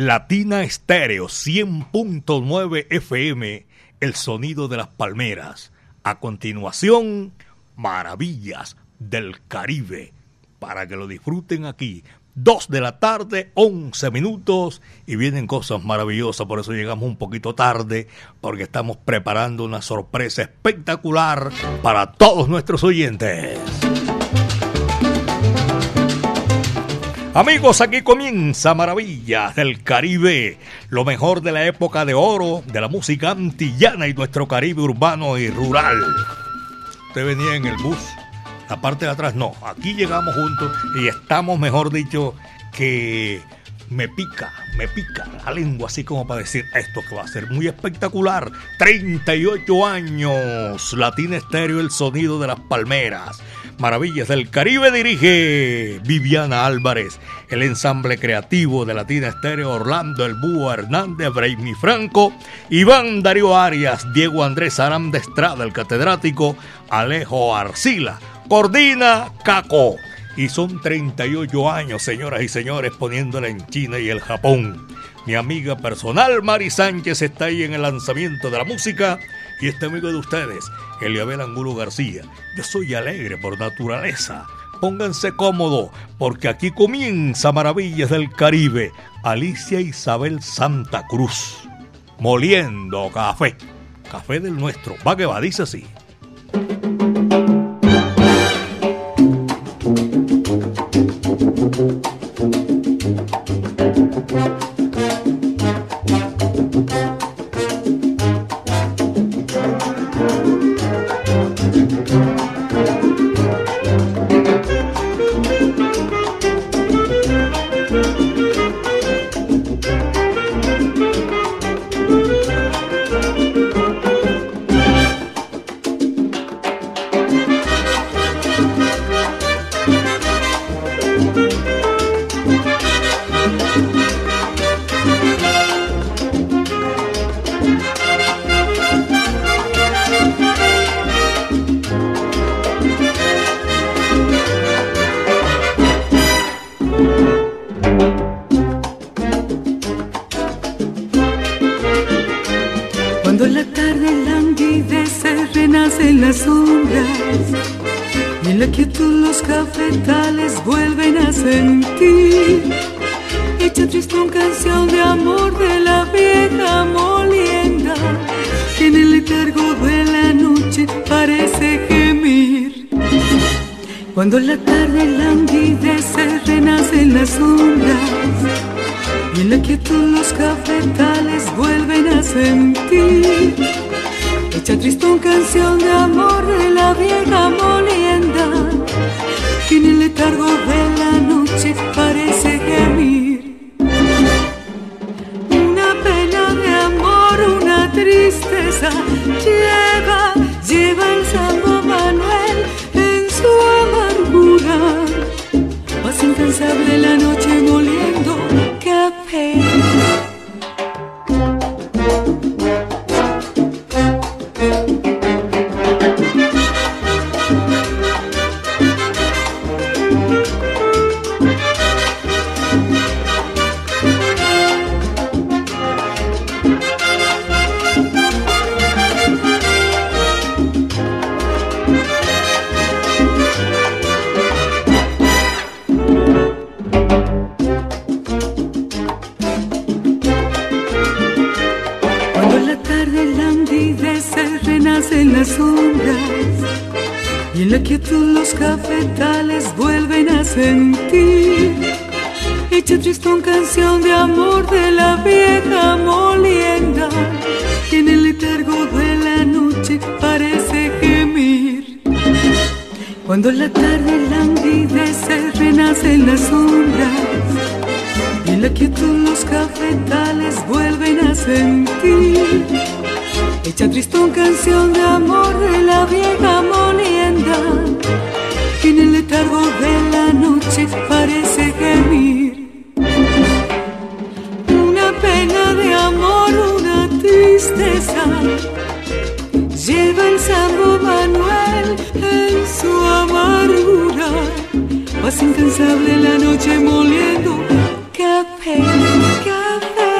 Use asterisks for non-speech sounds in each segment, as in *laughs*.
Latina Estéreo 100.9 FM, el sonido de las palmeras. A continuación, Maravillas del Caribe, para que lo disfruten aquí. 2 de la tarde, 11 minutos, y vienen cosas maravillosas, por eso llegamos un poquito tarde, porque estamos preparando una sorpresa espectacular para todos nuestros oyentes. Amigos, aquí comienza Maravillas del Caribe, lo mejor de la época de oro, de la música antillana y nuestro Caribe urbano y rural. Usted venía en el bus, la parte de atrás no, aquí llegamos juntos y estamos, mejor dicho, que me pica, me pica la lengua así como para decir esto que va a ser muy espectacular. 38 años, Latina Estéreo, el sonido de las palmeras. Maravillas del Caribe dirige Viviana Álvarez, el ensamble creativo de Latina Estéreo Orlando El Búho Hernández, Braimi Franco, Iván Darío Arias, Diego Andrés Aram de Estrada, el catedrático, Alejo Arcila, coordina Caco. Y son 38 años, señoras y señores, poniéndola en China y el Japón. Mi amiga personal Mari Sánchez está ahí en el lanzamiento de la música y este amigo de ustedes, Eliabel Angulo García. Yo soy alegre por naturaleza. Pónganse cómodo, porque aquí comienza Maravillas del Caribe. Alicia Isabel Santa Cruz. Moliendo café. Café del nuestro. Va que va, dice así. de amor de la vieja molienda que en el letargo de la noche parece gemir. Cuando en la tarde languidece renacen las ondas y en la quietud los cafetales vuelven a sentir. Echa triste tristón canción de amor de la vieja molienda que en el letargo de la cosa Cuando la tarde languidece, renacen las sombras y en la quietud los cafetales vuelven a sentir. Hecha tristón canción de amor de la vieja molienda que en el letargo de la noche parece gemir. Una pena de amor, una tristeza lleva el Santo Manuel su amargura, pasa incansable la noche moliendo café, café.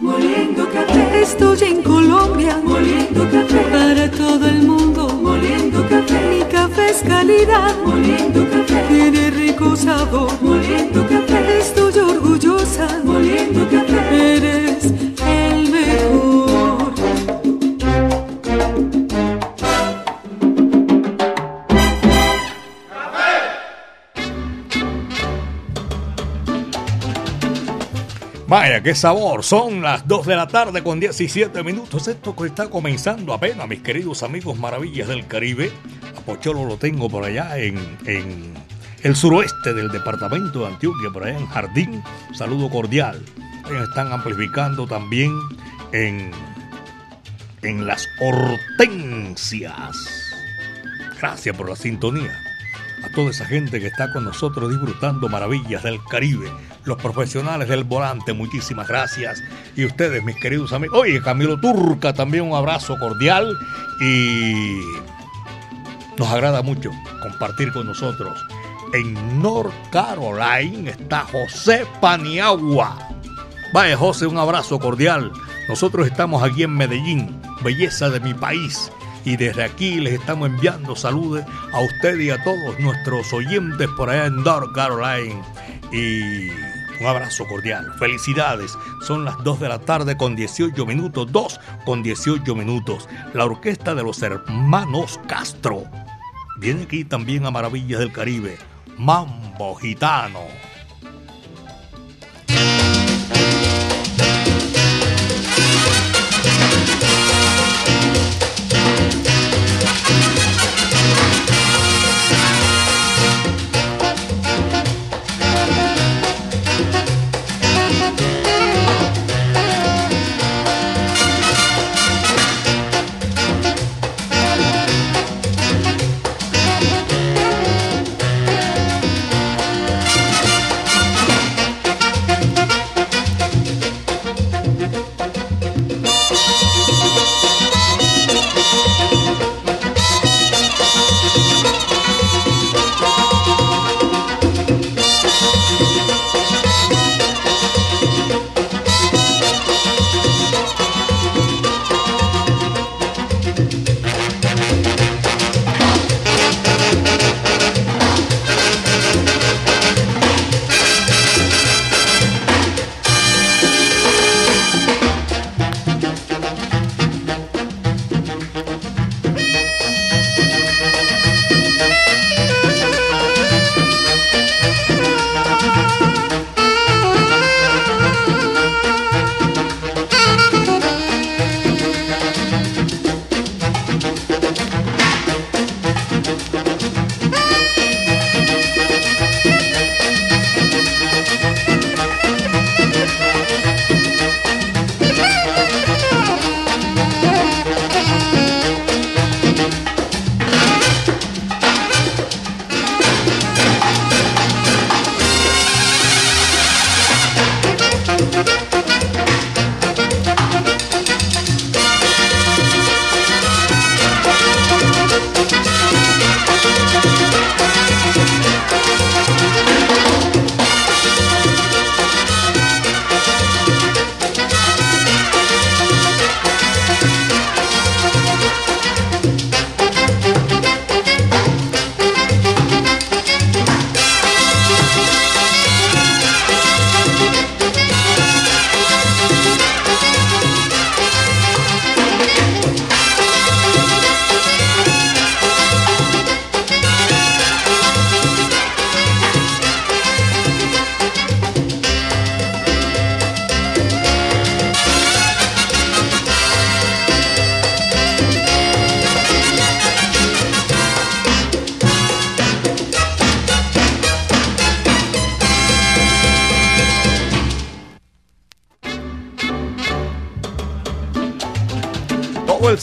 Moliendo café, estoy en Colombia, moliendo café. Para todo el mundo, moliendo café, mi café es calidad, moliendo café, tiene rico sabor, mejor. Vaya, qué sabor. Son las 2 de la tarde con 17 minutos. Esto que está comenzando apenas, mis queridos amigos maravillas del Caribe. A Pocholo lo tengo por allá en, en el suroeste del departamento de Antioquia, por allá en Jardín. Saludo cordial. Ellos están amplificando también en, en las hortensias. Gracias por la sintonía. A toda esa gente que está con nosotros disfrutando maravillas del Caribe. Los profesionales del volante, muchísimas gracias. Y ustedes, mis queridos amigos. Oye, Camilo Turca, también un abrazo cordial. Y nos agrada mucho compartir con nosotros. En North Carolina está José Paniagua. Vaya, José, un abrazo cordial. Nosotros estamos aquí en Medellín, belleza de mi país. Y desde aquí les estamos enviando saludos a usted y a todos nuestros oyentes por allá en North Carolina. Y un abrazo cordial. Felicidades. Son las 2 de la tarde con 18 minutos. 2 con 18 minutos. La orquesta de los hermanos Castro. Viene aquí también a Maravillas del Caribe. Mambo Gitano.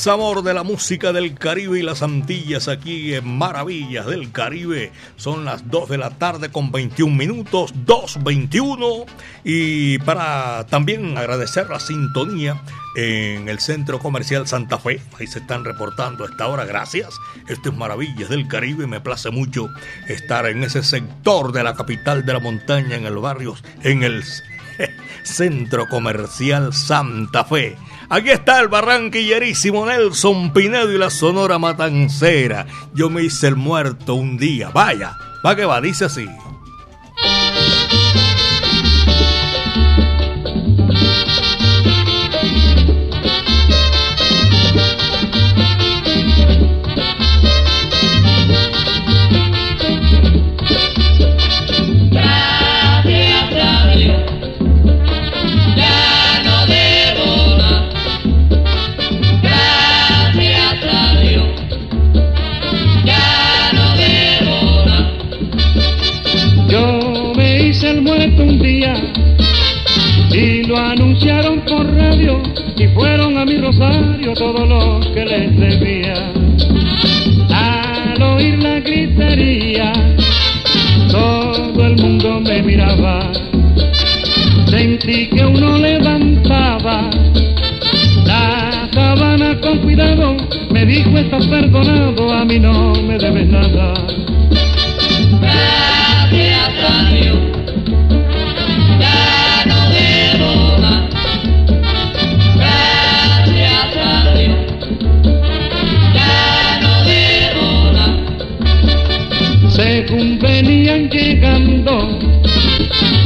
Sabor de la música del Caribe y las Antillas aquí en Maravillas del Caribe. Son las 2 de la tarde con 21 minutos, 2.21. Y para también agradecer la sintonía en el Centro Comercial Santa Fe. Ahí se están reportando a esta hora. Gracias. Esto es Maravillas del Caribe. Me place mucho estar en ese sector de la capital de la montaña, en el barrio, en el *laughs* Centro Comercial Santa Fe. Aquí está el barranquillerísimo Nelson Pinedo y la Sonora Matancera. Yo me hice el muerto un día. Vaya, va que va, dice así. Rosario todo lo que les debía. Al oír la gritería, todo el mundo me miraba. Sentí que uno levantaba la sábana con cuidado. Me dijo, estás perdonado, a mí no me debes nada. Gracias a. venían llegando,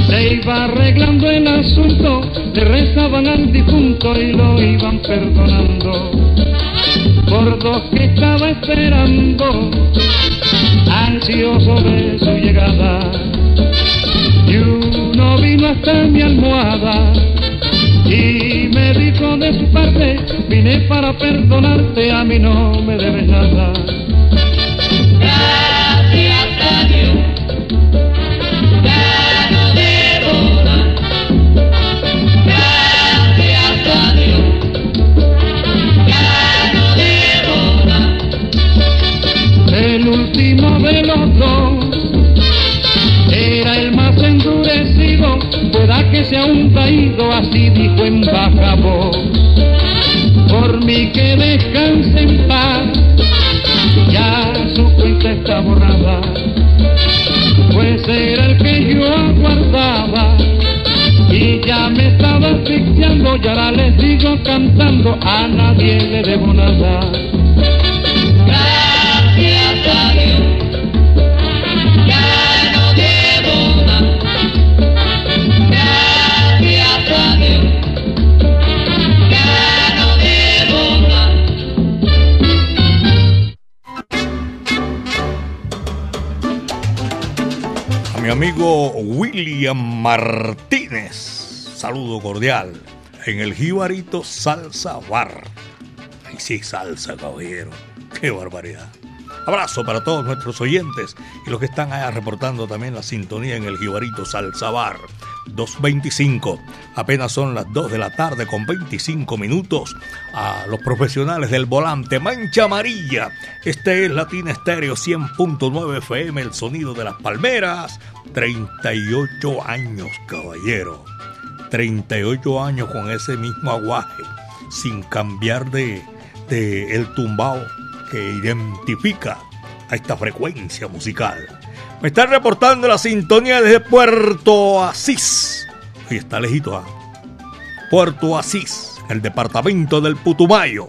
se iba arreglando el asunto, le rezaban al difunto y lo iban perdonando. Por dos que estaba esperando, ansioso de su llegada, y uno vino hasta mi almohada y me dijo de su parte, vine para perdonarte, a mí no me debes nada. Era el más endurecido, pueda que sea un caído, así dijo en baja voz. Por mí que descanse en paz, ya su cuenta está borrada, pues era el que yo aguardaba. Y ya me estaba asfixiando y ahora les digo cantando, a nadie le debo nada. Amigo William Martínez. Saludo cordial en el Jibarito Salsa Bar. Ay, sí, salsa, caballero. Qué barbaridad. Abrazo para todos nuestros oyentes y los que están allá reportando también la sintonía en el Jibarito Salsa Bar. 2.25. Apenas son las 2 de la tarde con 25 minutos. A los profesionales del volante, Mancha Amarilla. Este es Latina Estéreo 100.9 FM, el sonido de las palmeras. 38 años, caballero. 38 años con ese mismo aguaje, sin cambiar de, de el tumbao que identifica a esta frecuencia musical. Me está reportando la sintonía desde Puerto Asís. Ahí está lejito, ¿ah? Puerto Asís, el departamento del Putumayo.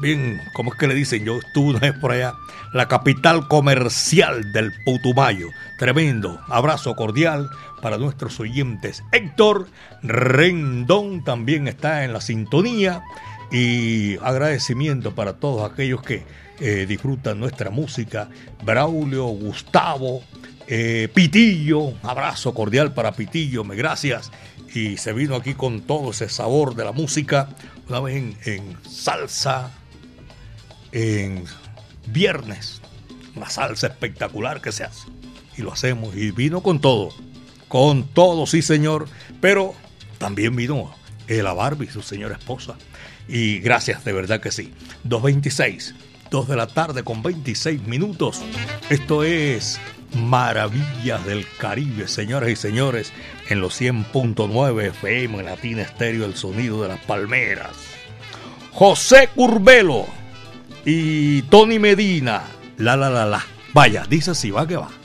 Bien, ¿cómo es que le dicen? Yo estuve una vez por allá. La capital comercial del Putumayo. Tremendo. Abrazo cordial para nuestros oyentes. Héctor Rendón también está en la sintonía. Y agradecimiento para todos aquellos que eh, disfrutan nuestra música. Braulio, Gustavo, eh, Pitillo, abrazo cordial para Pitillo, me gracias. Y se vino aquí con todo ese sabor de la música, una vez en, salsa, en viernes, una salsa espectacular que se hace. Y lo hacemos, y vino con todo, con todo, sí señor, pero también vino el Barbie, su señora esposa. Y gracias, de verdad que sí. 226, 2 de la tarde con 26 minutos. Esto es Maravillas del Caribe, señoras y señores, en los 100.9 FM, Latina Estéreo, el sonido de las palmeras. José Curbelo y Tony Medina, la la la la. Vaya, dice así, va que va.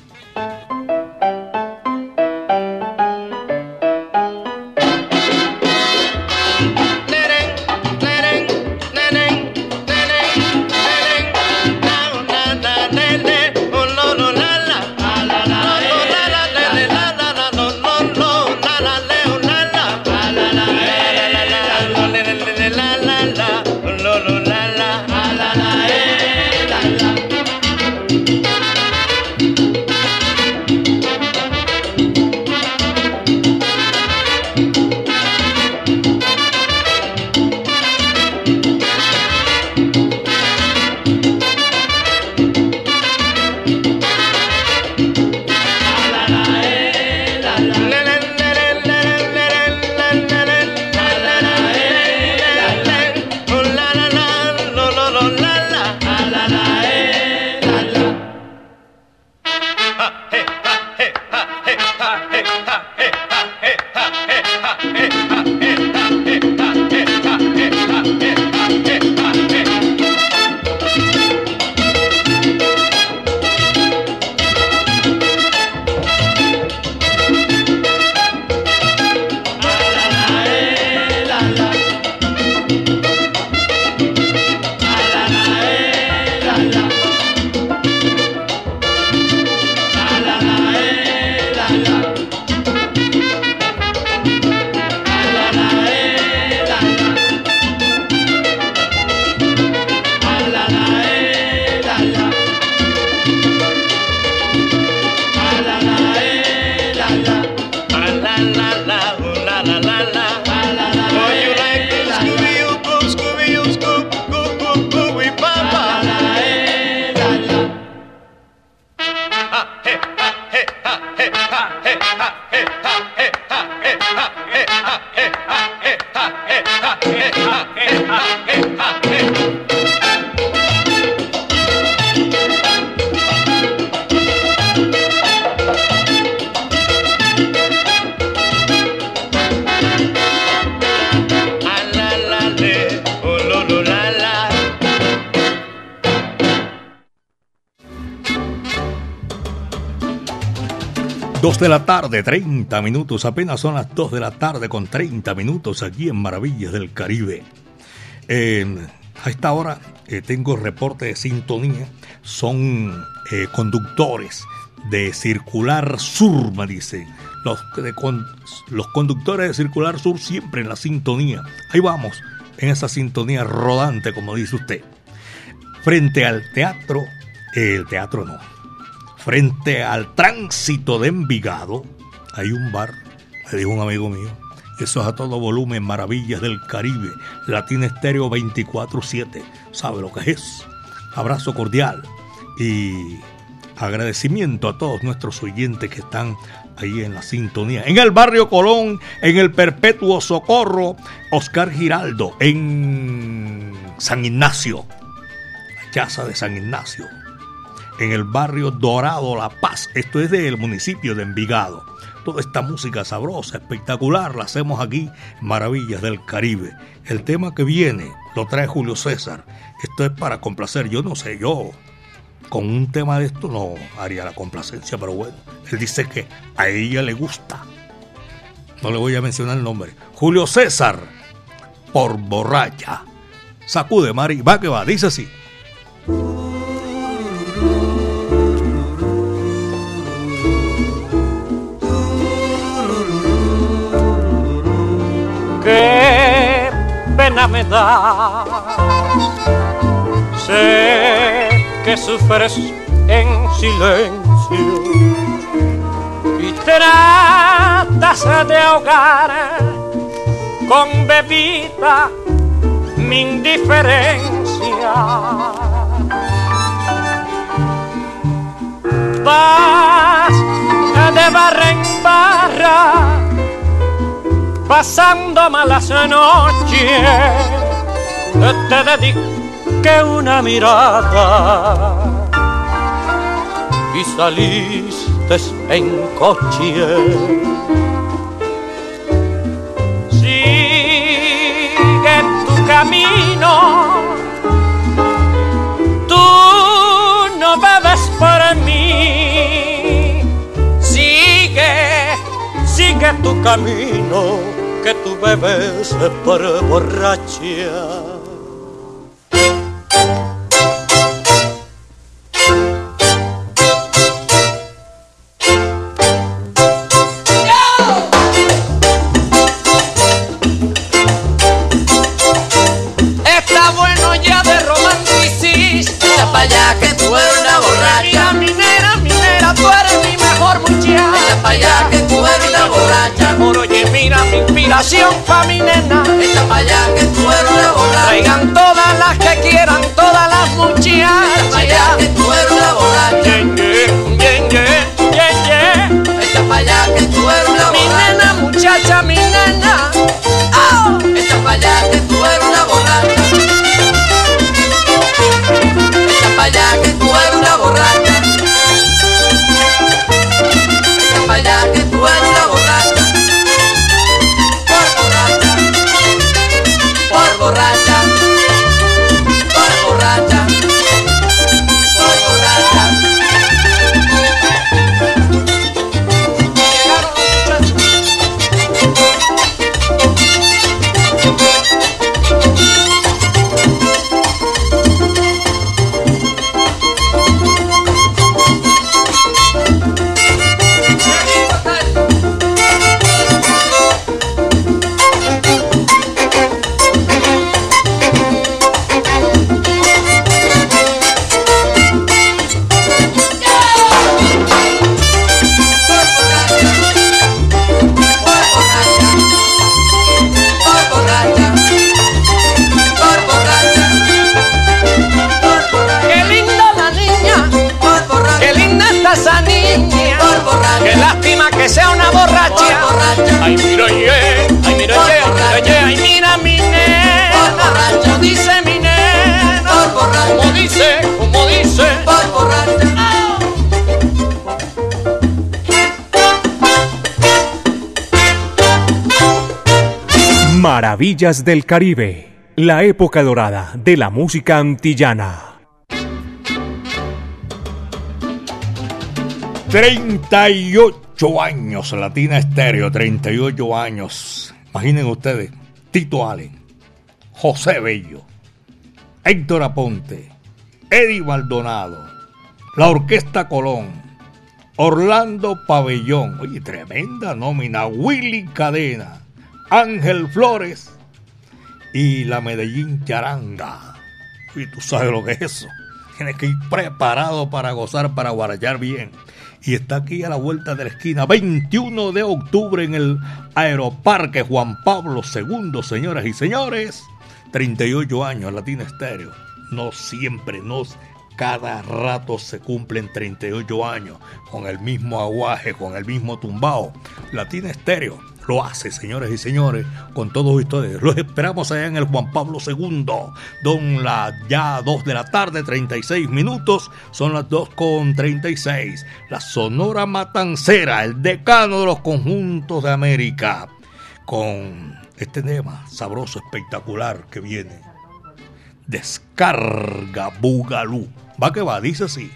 De la tarde, 30 minutos. Apenas son las 2 de la tarde con 30 minutos aquí en Maravillas del Caribe. a esta hora eh, tengo reporte de sintonía. Son eh, conductores de Circular Sur, me dice. Los, los conductores de Circular Sur siempre en la sintonía. Ahí vamos, en esa sintonía rodante, como dice usted. Frente al teatro, el teatro no Frente al tránsito de Envigado hay un bar, me dijo un amigo mío. Eso es a todo volumen, Maravillas del Caribe, Latina Estéreo 24-7. ¿Sabe lo que es? Abrazo cordial y agradecimiento a todos nuestros oyentes que están ahí en la sintonía. En el barrio Colón, en el Perpetuo Socorro, Oscar Giraldo, en San Ignacio, la casa de San Ignacio en el barrio Dorado La Paz. Esto es del municipio de Envigado. Toda esta música sabrosa, espectacular, la hacemos aquí, Maravillas del Caribe. El tema que viene lo trae Julio César. Esto es para complacer, yo no sé, yo con un tema de esto no haría la complacencia, pero bueno, él dice que a ella le gusta. No le voy a mencionar el nombre. Julio César, por borracha. Sacude, Mari, va que va, dice así. Me da. Sé que sufres en silencio y tratas de ahogar con bebida mi indiferencia. Vas de barra en barra pasando malas noches te dediqué una mirada y saliste en coche. Sigue tu camino, tú no bebes por mí. Sigue, sigue tu camino, que tú bebes por borracha. Inspiración pa' mi nena. Echa pa' allá que tú eres una borracha. Traigan todas las que quieran, todas las Echa pa' allá muchachas. que tú eres una borracha. Maravillas del Caribe, la época dorada de la música antillana. 38 años, Latina Estéreo, 38 años. Imaginen ustedes, Tito Allen, José Bello, Héctor Aponte, Eddie Maldonado, la Orquesta Colón, Orlando Pabellón, oye, tremenda nómina, Willy Cadena, Ángel Flores y la Medellín Charanga. Y tú sabes lo que es eso. Tienes que ir preparado para gozar, para guarallar bien. Y está aquí a la vuelta de la esquina, 21 de octubre en el Aeroparque Juan Pablo II, señoras y señores. 38 años, Latina Estéreo. No siempre, no cada rato se cumplen 38 años con el mismo aguaje, con el mismo tumbao. Latina Estéreo lo hace, señores y señores, con todos ustedes. Los esperamos allá en el Juan Pablo II. Don la ya 2 de la tarde, 36 minutos. Son las 2 con 36. La Sonora Matancera, el decano de los conjuntos de América. Con este tema sabroso, espectacular que viene. Descarga Bugalú. Va que va, dice así.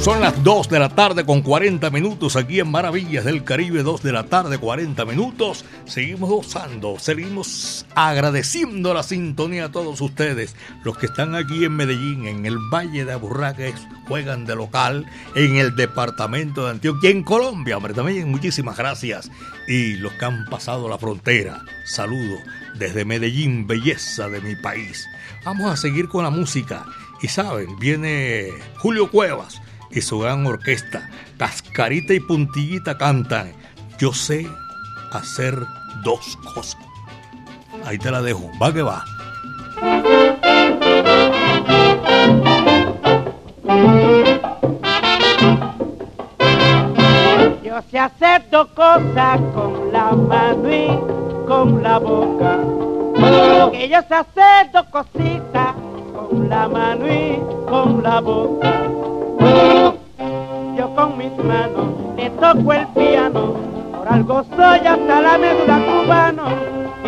Son las 2 de la tarde con 40 minutos aquí en Maravillas del Caribe, 2 de la tarde 40 minutos. Seguimos gozando, seguimos agradeciendo la sintonía a todos ustedes, los que están aquí en Medellín, en el Valle de Aburraques, juegan de local, en el departamento de Antioquia, en Colombia, hombre, también muchísimas gracias. Y los que han pasado la frontera, saludo desde Medellín, belleza de mi país. Vamos a seguir con la música. Y saben, viene Julio Cuevas y su gran orquesta. Cascarita y Puntillita cantan. Yo sé hacer dos cosas. Ahí te la dejo. Va que va. Yo sé hacer dos cosas con la mano y con la boca. Yo sé hacer dos cositas con la mano y con la boca. Yo con mis manos le toco el piano, por algo soy hasta la médula cubano,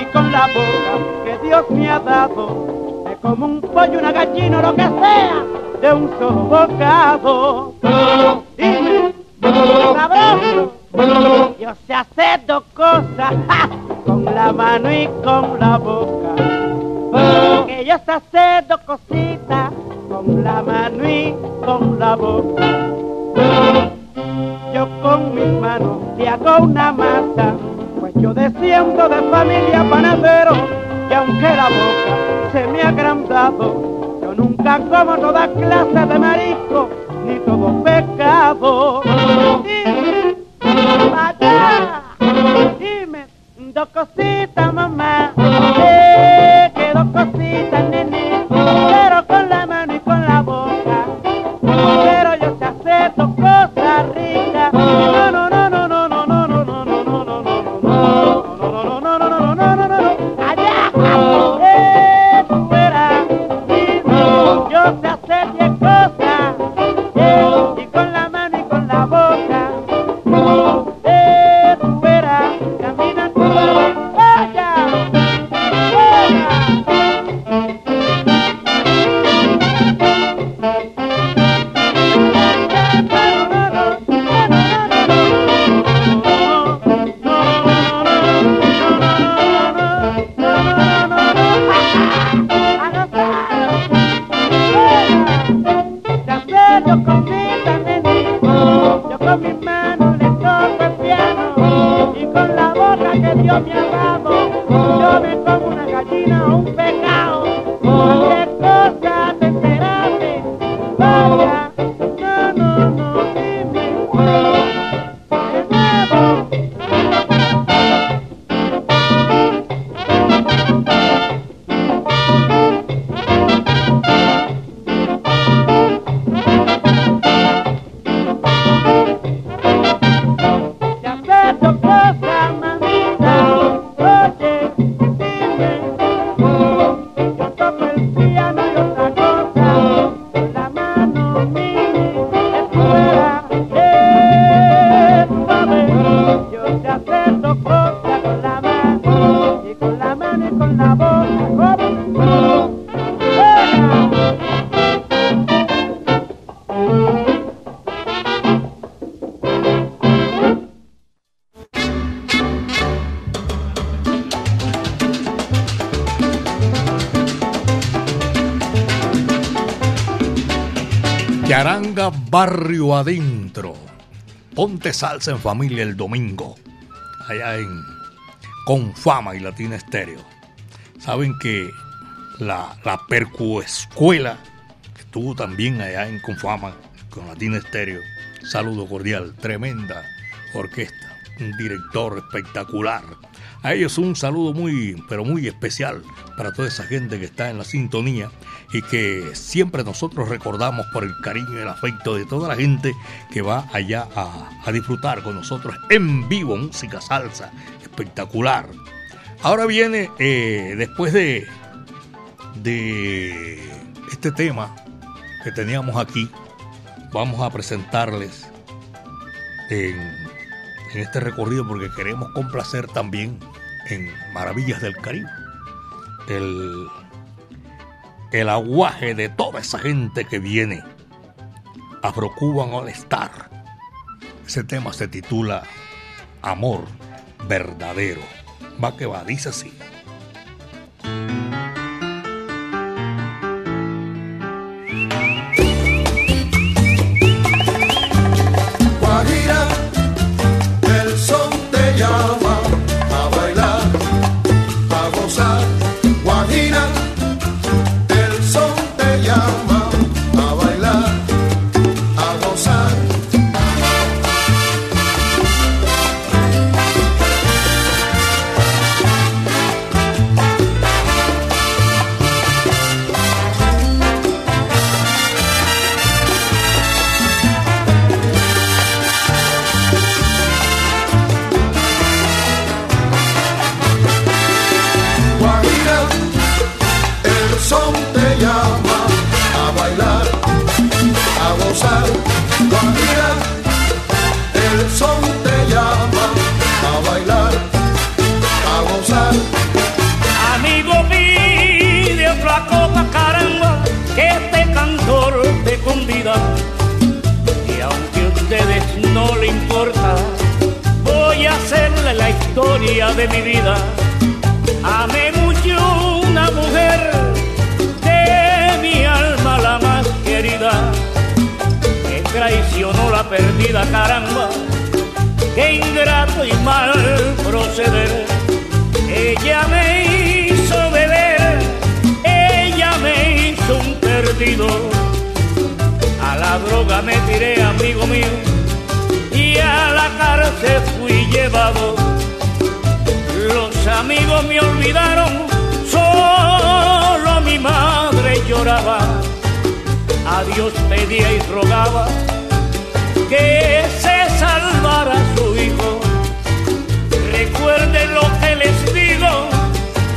y con la boca que Dios me ha dado, me como un pollo, una gallina, lo que sea, de un solo bocado. Sabroso, yo sé hacer dos cosas, *laughs* con la mano y con la boca. Que yo sé hacer dos cositas, con la mano y con la boca. Yo con mis manos te hago una masa, pues yo desciendo de familia panadero, y aunque la boca se me ha agrandado, yo nunca como toda clase de marisco, ni todo pecado. Dime, dime, dos cositas Barrio Adentro. Ponte salsa en familia el domingo. Allá en Confama y Latina Estéreo. Saben que la, la Percuescuela, que estuvo también allá en Confama con Latina Estéreo. Saludo cordial, tremenda orquesta, un director espectacular. A ellos un saludo muy, pero muy especial para toda esa gente que está en la sintonía y que siempre nosotros recordamos por el cariño y el afecto de toda la gente que va allá a, disfrutar con nosotros en vivo música salsa espectacular. Ahora viene, eh, después de, de este tema que teníamos aquí, vamos a presentarles en, en este recorrido porque queremos complacer también en Maravillas del Caribe el, el aguaje de toda esa gente que viene Afro-Cuban All Star. Ese tema se titula Amor Verdadero. Va que va, dice así. Traicionó la perdida caramba, qué ingrato y mal proceder. Ella me hizo beber, ella me hizo un perdido. A la droga me tiré, amigo mío, y a la cárcel fui llevado los amigos me olvidaron, solo mi madre lloraba. A Dios pedía y rogaba que se salvara su hijo. Recuerden lo que les digo,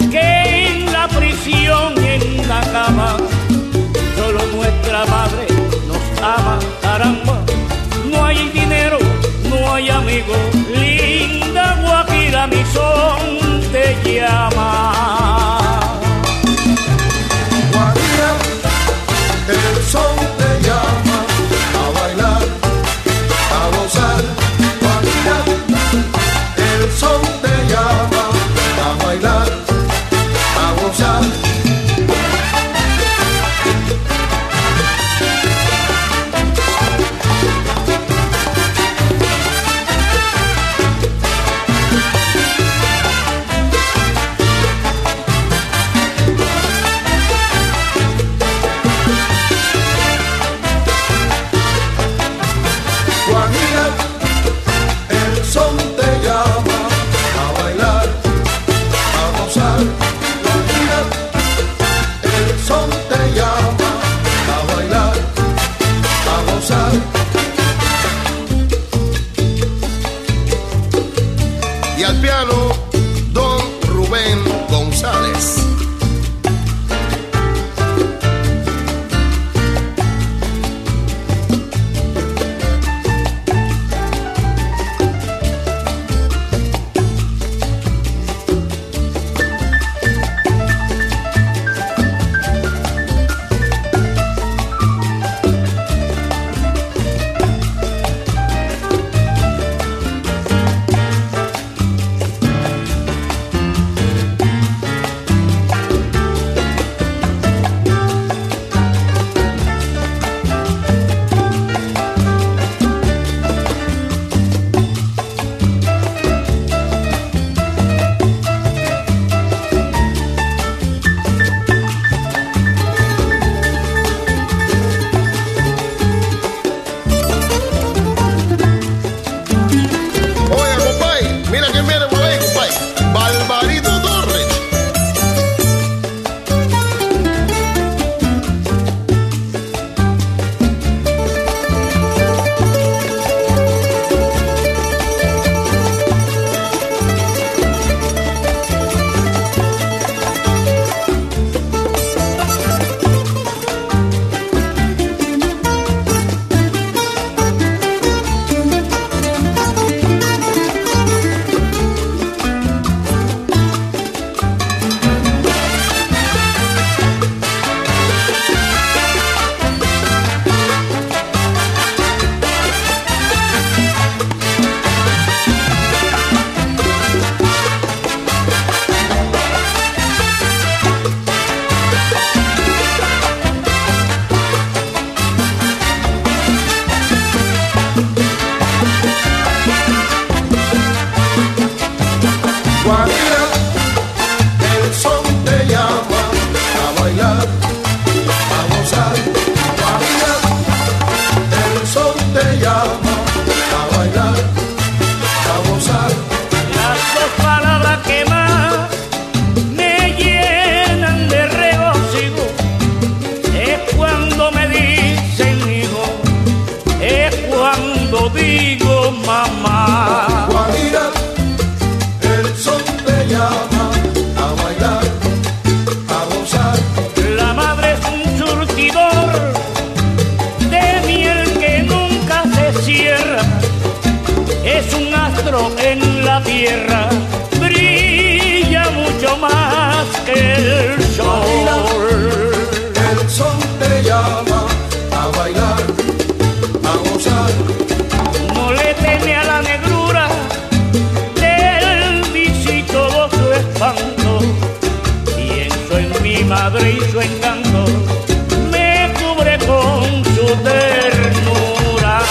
que en la prisión y en la cama, solo nuestra madre nos ama, caramba. No hay dinero, no hay amigos, linda Guajira mi son te llama. Madre y su encanto me cubre con su ternura.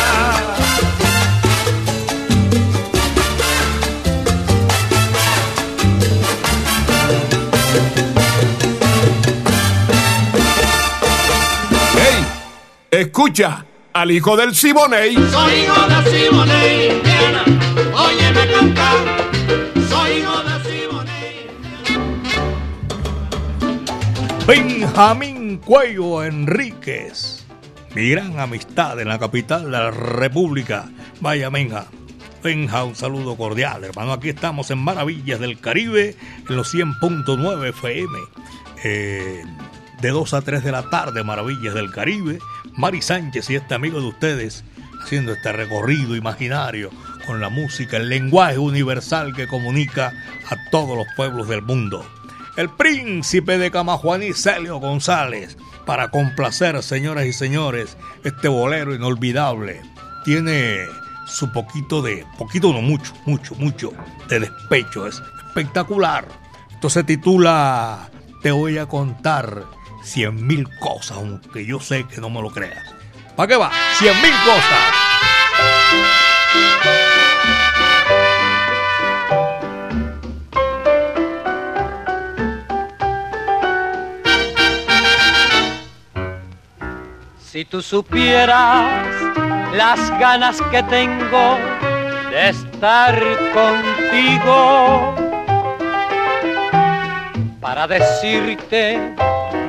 ¡Hey! Escucha al hijo del Siboney. Soy hijo de Simone, Benjamín Cuello Enríquez. Mi gran amistad en la capital de la República. Vaya, Benja. Benja, un saludo cordial, hermano. Aquí estamos en Maravillas del Caribe, en los 100.9 FM. Eh, de 2 a 3 de la tarde, Maravillas del Caribe. Mari Sánchez y este amigo de ustedes haciendo este recorrido imaginario con la música, el lenguaje universal que comunica a todos los pueblos del mundo. El príncipe de Camajuaní, Celio González, para complacer, señoras y señores, este bolero inolvidable. Tiene su poquito de, poquito no mucho, mucho, mucho de despecho. Es espectacular. Esto se titula Te voy a contar cien mil cosas, aunque yo sé que no me lo creas. ¿Para qué va? Cien mil cosas. Si tú supieras las ganas que tengo de estar contigo para decirte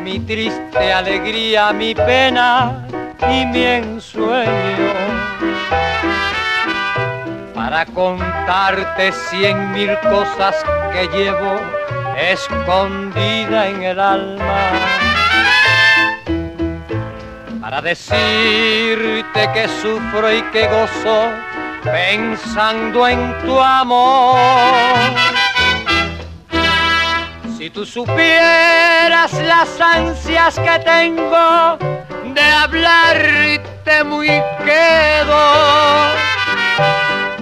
mi triste alegría, mi pena y mi ensueño. Para contarte cien mil cosas que llevo escondida en el alma para decirte que sufro y que gozo pensando en tu amor. Si tú supieras las ansias que tengo de hablarte muy quedo,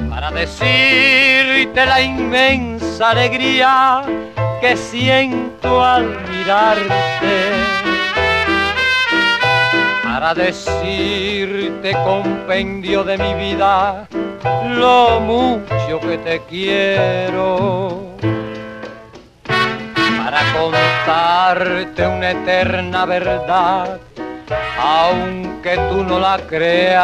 para decirte la inmensa alegría que siento al mirarte para decirte compendio de mi vida lo mucho que te quiero. Para contarte una eterna verdad, aunque tú no la creas.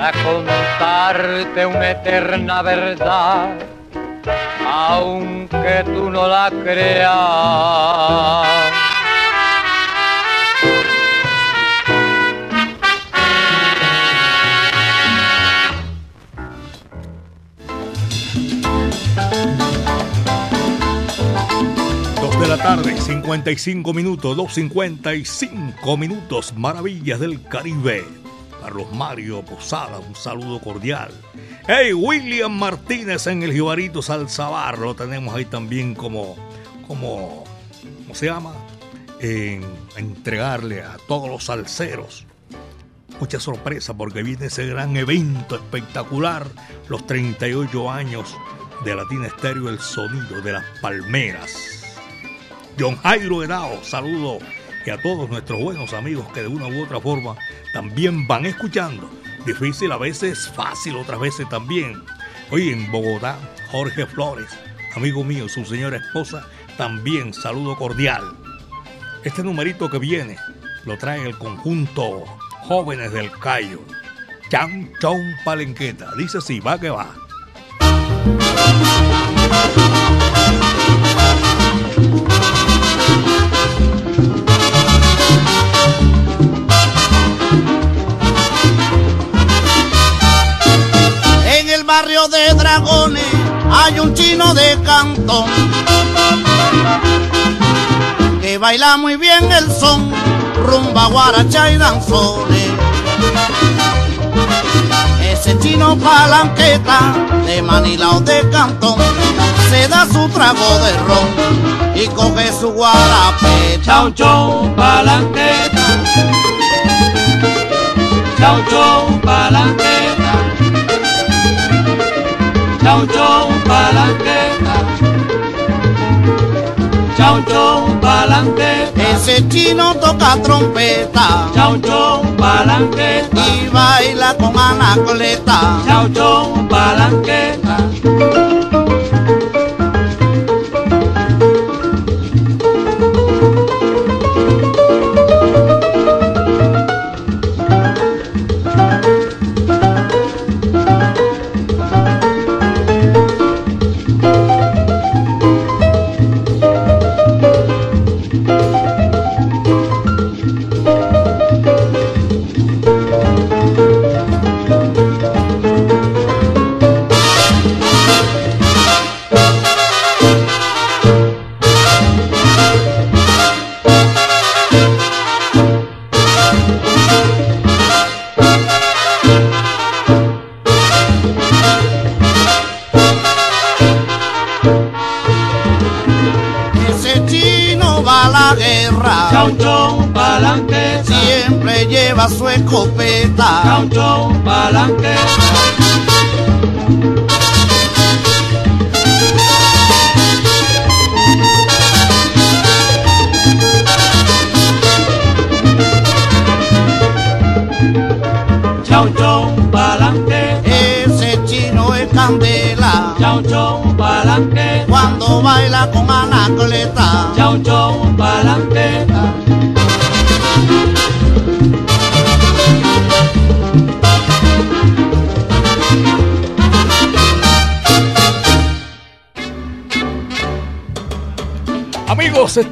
para contarte una eterna verdad, aunque tú no la creas. Dos de la tarde, 55 minutos, 2.55 minutos, maravillas del Caribe. Carlos Mario Posada, un saludo cordial. Hey, William Martínez en el Jibarito Salzabar, lo tenemos ahí también como, como ¿cómo se llama? En entregarle a todos los salseros mucha sorpresa porque viene ese gran evento espectacular, los 38 años de Latina Estéreo, el sonido de las palmeras. John Jairo Henao, saludo y a todos nuestros buenos amigos que de una u otra forma también van escuchando. Difícil a veces, fácil otras veces también. Hoy en Bogotá, Jorge Flores, amigo mío, su señora esposa, también saludo cordial. Este numerito que viene lo trae el conjunto Jóvenes del Cayo. Chan Chon Palenqueta. Dice así, va que va. Barrio de Dragones hay un chino de cantón que baila muy bien el son, rumba, guaracha y danzones. Ese chino palanqueta de Manila o de Cantón se da su trago de ron y coge su guarape. Chau chau palanqueta, chau chau palanqueta, chau chau palanqueta, chau chau palanqueta. Ese chino toca trompeta, chau chau palanqueta y baila con anacoleta, chau chau palanqueta.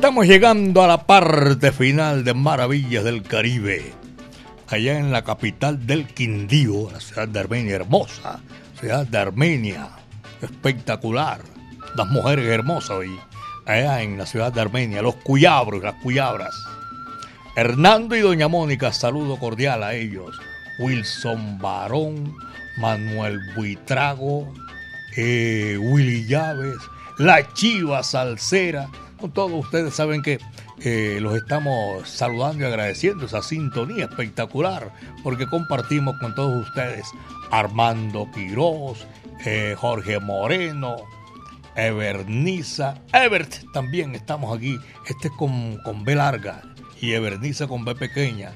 Estamos llegando a la parte final de Maravillas del Caribe. Allá en la capital del Quindío, la ciudad de Armenia, hermosa, ciudad de Armenia, espectacular. Las mujeres hermosas hoy, allá en la ciudad de Armenia, los cuyabros las cuyabras. Hernando y Doña Mónica, saludo cordial a ellos. Wilson Barón, Manuel Buitrago, eh, Willy Llaves, La Chiva Salsera. Todos ustedes saben que eh, los estamos saludando y agradeciendo esa sintonía espectacular porque compartimos con todos ustedes Armando Quirós, eh, Jorge Moreno, Everniza, Evert también estamos aquí, este con, con B larga y Everniza con B pequeña.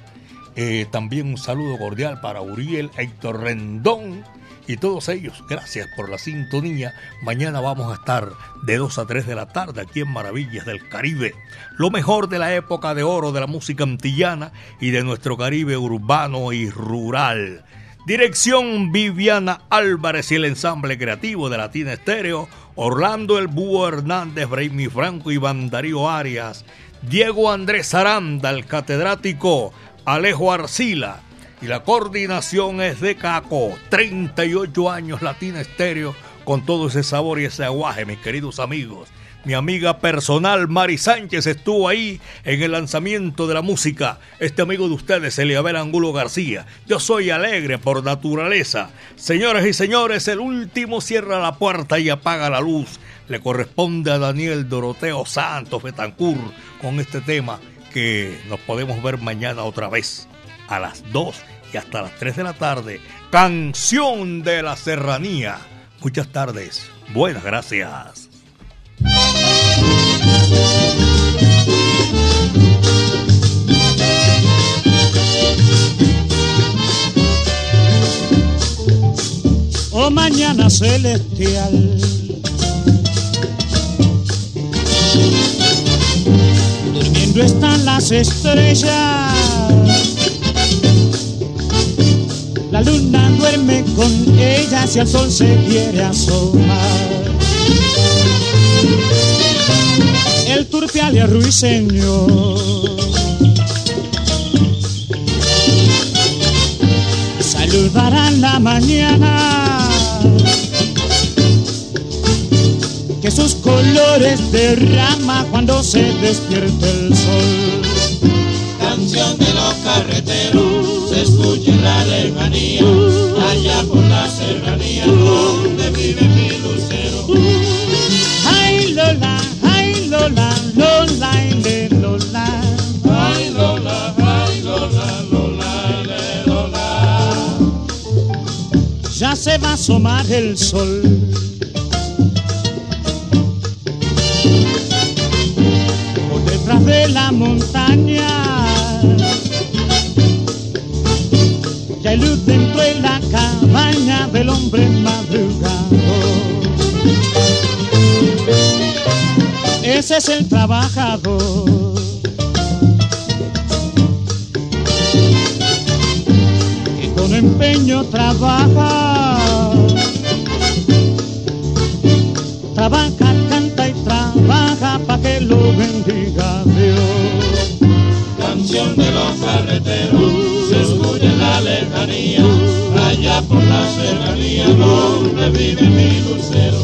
Eh, también un saludo cordial para Uriel, Héctor Rendón y todos ellos. Gracias por la sintonía. Mañana vamos a estar de 2 a 3 de la tarde aquí en Maravillas del Caribe. Lo mejor de la época de oro de la música antillana y de nuestro Caribe urbano y rural. Dirección Viviana Álvarez y el ensamble creativo de Latina Estéreo, Orlando El Búho Hernández, Braimi Franco y Darío Arias, Diego Andrés Aranda, el catedrático Alejo Arcila, y la coordinación es de Caco, 38 años Latina Estéreo, con todo ese sabor y ese aguaje, mis queridos amigos. Mi amiga personal Mari Sánchez estuvo ahí en el lanzamiento de la música. Este amigo de ustedes, Eliabel Angulo García. Yo soy alegre por naturaleza. Señoras y señores, el último cierra la puerta y apaga la luz. Le corresponde a Daniel Doroteo Santos Betancur con este tema que nos podemos ver mañana otra vez a las 2 y hasta las 3 de la tarde. Canción de la Serranía. Muchas tardes. Buenas gracias. Oh mañana celestial. Durmiendo están las estrellas. La luna duerme con ellas y el sol se quiere asomar. El turpial y ruiseñor saludarán la mañana que sus colores derrama cuando se despierte el sol. Canción de los carreteros, se escucha en la lejanía, allá por la serranía donde vive mi lucero. Ay Lola, ay Lola, Lola, le Lola. Ay Lola, ay Lola, Lola, le Lola. Ya se va a asomar el sol. Por detrás de la montaña. Del hombre madrugador. Ese es el trabajador. Que con empeño trabaja. Trabaja, canta y trabaja para que lo bendiga Dios. Canción de los carreteros, se escucha en la lejanía, allá por la serranía donde vive mi lucero.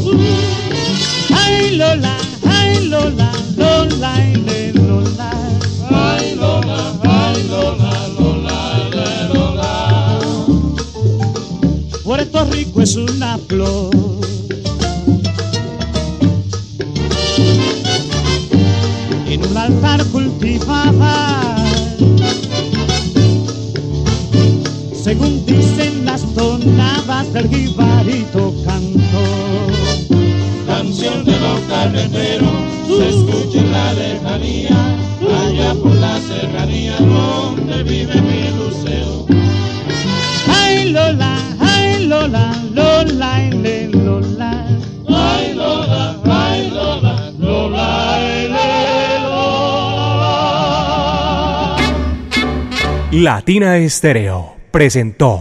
Ay Lola, ay Lola, Lola, y le Lola. Ay Lola, ay Lola, Lola, le Lola. Puerto Rico es una flor. En un altar cultivada, las tonadas del jibarito canto. Canción de los carreteros, se escucha en la lejanía, allá por la serranía donde vive mi lucero. Ay Lola, ay Lola, Lola, Lola. Ay Lola, ay Lola, Lola, y le Lola. Latina Estéreo presentó